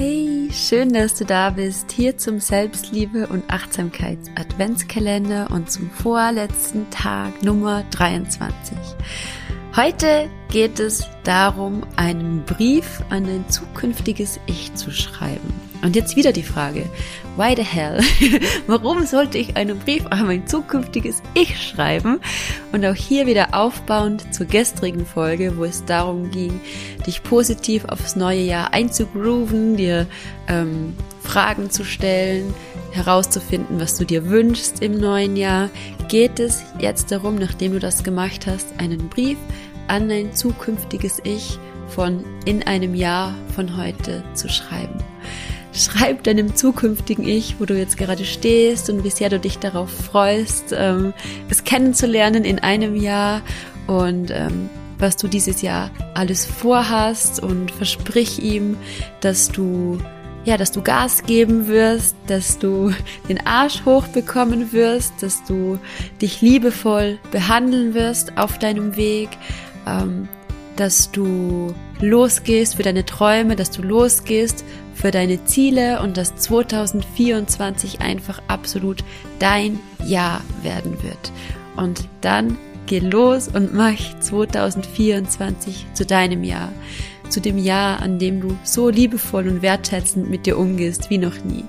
Hey, schön, dass du da bist, hier zum Selbstliebe und Achtsamkeits Adventskalender und zum vorletzten Tag Nummer 23. Heute geht es darum, einen Brief an ein zukünftiges Ich zu schreiben. Und jetzt wieder die Frage, why the hell? Warum sollte ich einen Brief an mein zukünftiges Ich schreiben? Und auch hier wieder aufbauend zur gestrigen Folge, wo es darum ging, dich positiv aufs neue Jahr einzugrooven, dir ähm, Fragen zu stellen, herauszufinden, was du dir wünschst im neuen Jahr, geht es jetzt darum, nachdem du das gemacht hast, einen Brief an dein zukünftiges Ich von in einem Jahr von heute zu schreiben. Schreib deinem zukünftigen Ich, wo du jetzt gerade stehst und wie sehr du dich darauf freust, ähm, es kennenzulernen in einem Jahr und ähm, was du dieses Jahr alles vorhast und versprich ihm, dass du ja, dass du Gas geben wirst, dass du den Arsch hochbekommen wirst, dass du dich liebevoll behandeln wirst auf deinem Weg, ähm, dass du losgehst für deine Träume, dass du losgehst für deine Ziele und dass 2024 einfach absolut dein Jahr werden wird. Und dann geh los und mach 2024 zu deinem Jahr. Zu dem Jahr, an dem du so liebevoll und wertschätzend mit dir umgehst wie noch nie.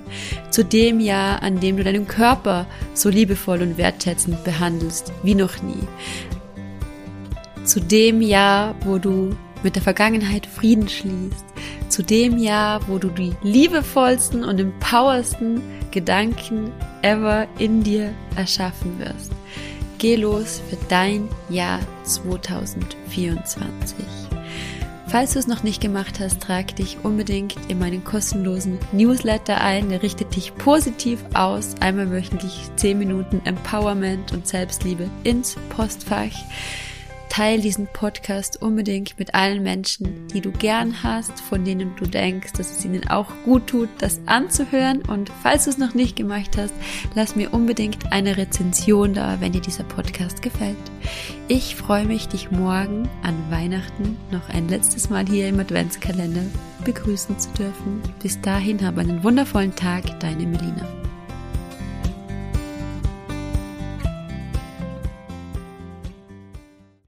Zu dem Jahr, an dem du deinen Körper so liebevoll und wertschätzend behandelst wie noch nie zu dem Jahr, wo du mit der Vergangenheit Frieden schließt, zu dem Jahr, wo du die liebevollsten und empowersten Gedanken ever in dir erschaffen wirst. Geh los für dein Jahr 2024. Falls du es noch nicht gemacht hast, trag dich unbedingt in meinen kostenlosen Newsletter ein. Der richtet dich positiv aus. Einmal wöchentlich 10 Minuten Empowerment und Selbstliebe ins Postfach. Teil diesen Podcast unbedingt mit allen Menschen, die du gern hast, von denen du denkst, dass es ihnen auch gut tut, das anzuhören. Und falls du es noch nicht gemacht hast, lass mir unbedingt eine Rezension da, wenn dir dieser Podcast gefällt. Ich freue mich, dich morgen an Weihnachten noch ein letztes Mal hier im Adventskalender begrüßen zu dürfen. Bis dahin habe einen wundervollen Tag, deine Melina.